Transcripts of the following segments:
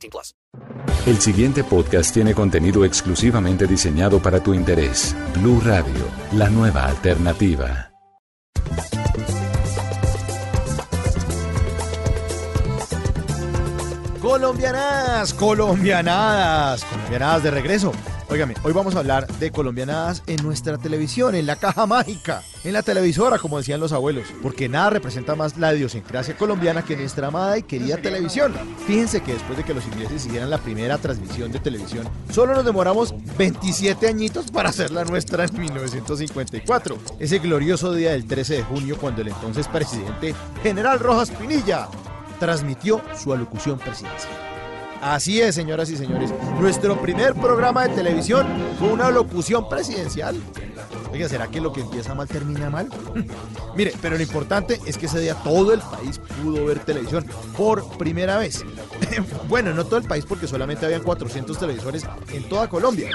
18 plus. El siguiente podcast tiene contenido exclusivamente diseñado para tu interés. Blue Radio, la nueva alternativa. Colombianadas, colombianadas, colombianadas de regreso. Óigame, hoy vamos a hablar de colombianadas en nuestra televisión, en la caja mágica, en la televisora, como decían los abuelos, porque nada representa más la idiosincrasia colombiana que nuestra amada y querida televisión. Fíjense que después de que los ingleses hicieran la primera transmisión de televisión, solo nos demoramos 27 añitos para hacerla nuestra en 1954, ese glorioso día del 13 de junio cuando el entonces presidente General Rojas Pinilla transmitió su alocución presidencial. Así es, señoras y señores. Nuestro primer programa de televisión fue una locución presidencial. Oiga, ¿será que lo que empieza mal termina mal? Mire, pero lo importante es que ese día todo el país pudo ver televisión por primera vez. bueno, no todo el país porque solamente habían 400 televisores en toda Colombia.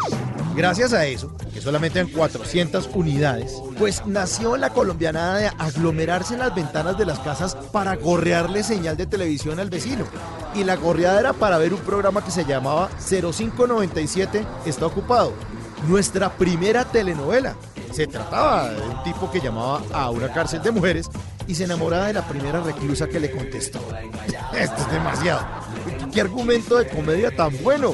Gracias a eso, que solamente eran 400 unidades, pues nació la colombianada de aglomerarse en las ventanas de las casas para gorrearle señal de televisión al vecino. Y la gorreada era para ver un programa que se llamaba 0597 Está Ocupado. Nuestra primera telenovela. Se trataba de un tipo que llamaba a una cárcel de mujeres y se enamoraba de la primera reclusa que le contestó. Esto es demasiado. ¿Qué argumento de comedia tan bueno?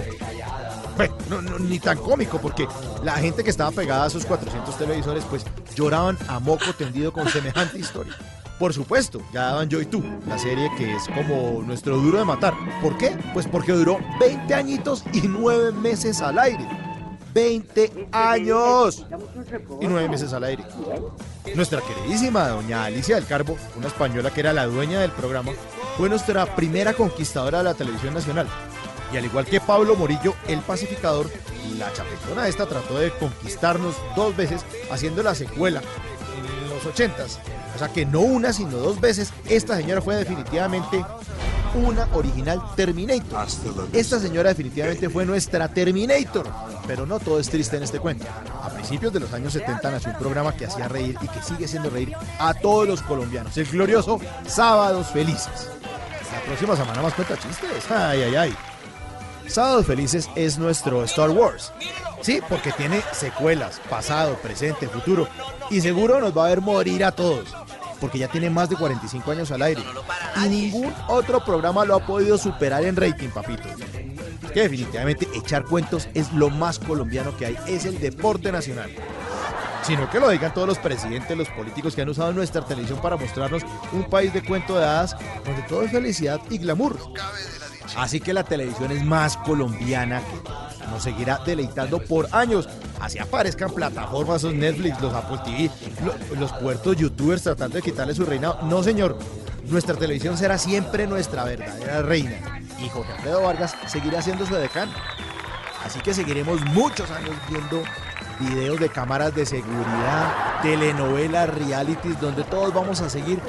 Bueno, no, ni tan cómico, porque la gente que estaba pegada a sus 400 televisores, pues lloraban a moco tendido con semejante historia. Por supuesto, ya daban Yo y Tú, la serie que es como nuestro duro de matar. ¿Por qué? Pues porque duró 20 añitos y 9 meses al aire. 20 años y 9 meses al aire. Nuestra queridísima doña Alicia del Carbo, una española que era la dueña del programa, fue nuestra primera conquistadora de la televisión nacional. Y al igual que Pablo Morillo, el pacificador, la chapetona esta trató de conquistarnos dos veces haciendo la secuela los ochentas. O sea que no una, sino dos veces. Esta señora fue definitivamente una original Terminator. Esta señora definitivamente fue nuestra Terminator. Pero no todo es triste en este cuento. A principios de los años 70 nació un programa que hacía reír y que sigue haciendo reír a todos los colombianos. El glorioso Sábados Felices. La próxima semana más cuenta chistes. Ay, ay, ay. Sábados Felices es nuestro Star Wars. Sí, porque tiene secuelas, pasado, presente, futuro. Y seguro nos va a ver morir a todos. Porque ya tiene más de 45 años al aire. Y ningún otro programa lo ha podido superar en rating, papito. Que definitivamente echar cuentos es lo más colombiano que hay. Es el deporte nacional. Sino que lo digan todos los presidentes, los políticos que han usado nuestra televisión para mostrarnos un país de cuento de hadas donde todo es felicidad y glamour. Así que la televisión es más colombiana que nos seguirá deleitando por años. Así aparezcan plataformas, los Netflix, los Apple TV, lo- los puertos youtubers tratando de quitarle su reinado. No, señor. Nuestra televisión será siempre nuestra verdadera reina. Y Jorge Alfredo Vargas seguirá siendo su decano. Así que seguiremos muchos años viendo videos de cámaras de seguridad, telenovelas, realities, donde todos vamos a seguir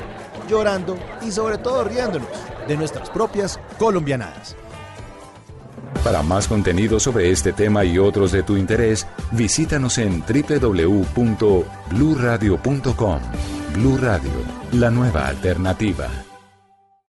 llorando y sobre todo riéndonos de nuestras propias colombianadas. Para más contenido sobre este tema y otros de tu interés, visítanos en www.bluradio.com. Blu Radio, la nueva alternativa.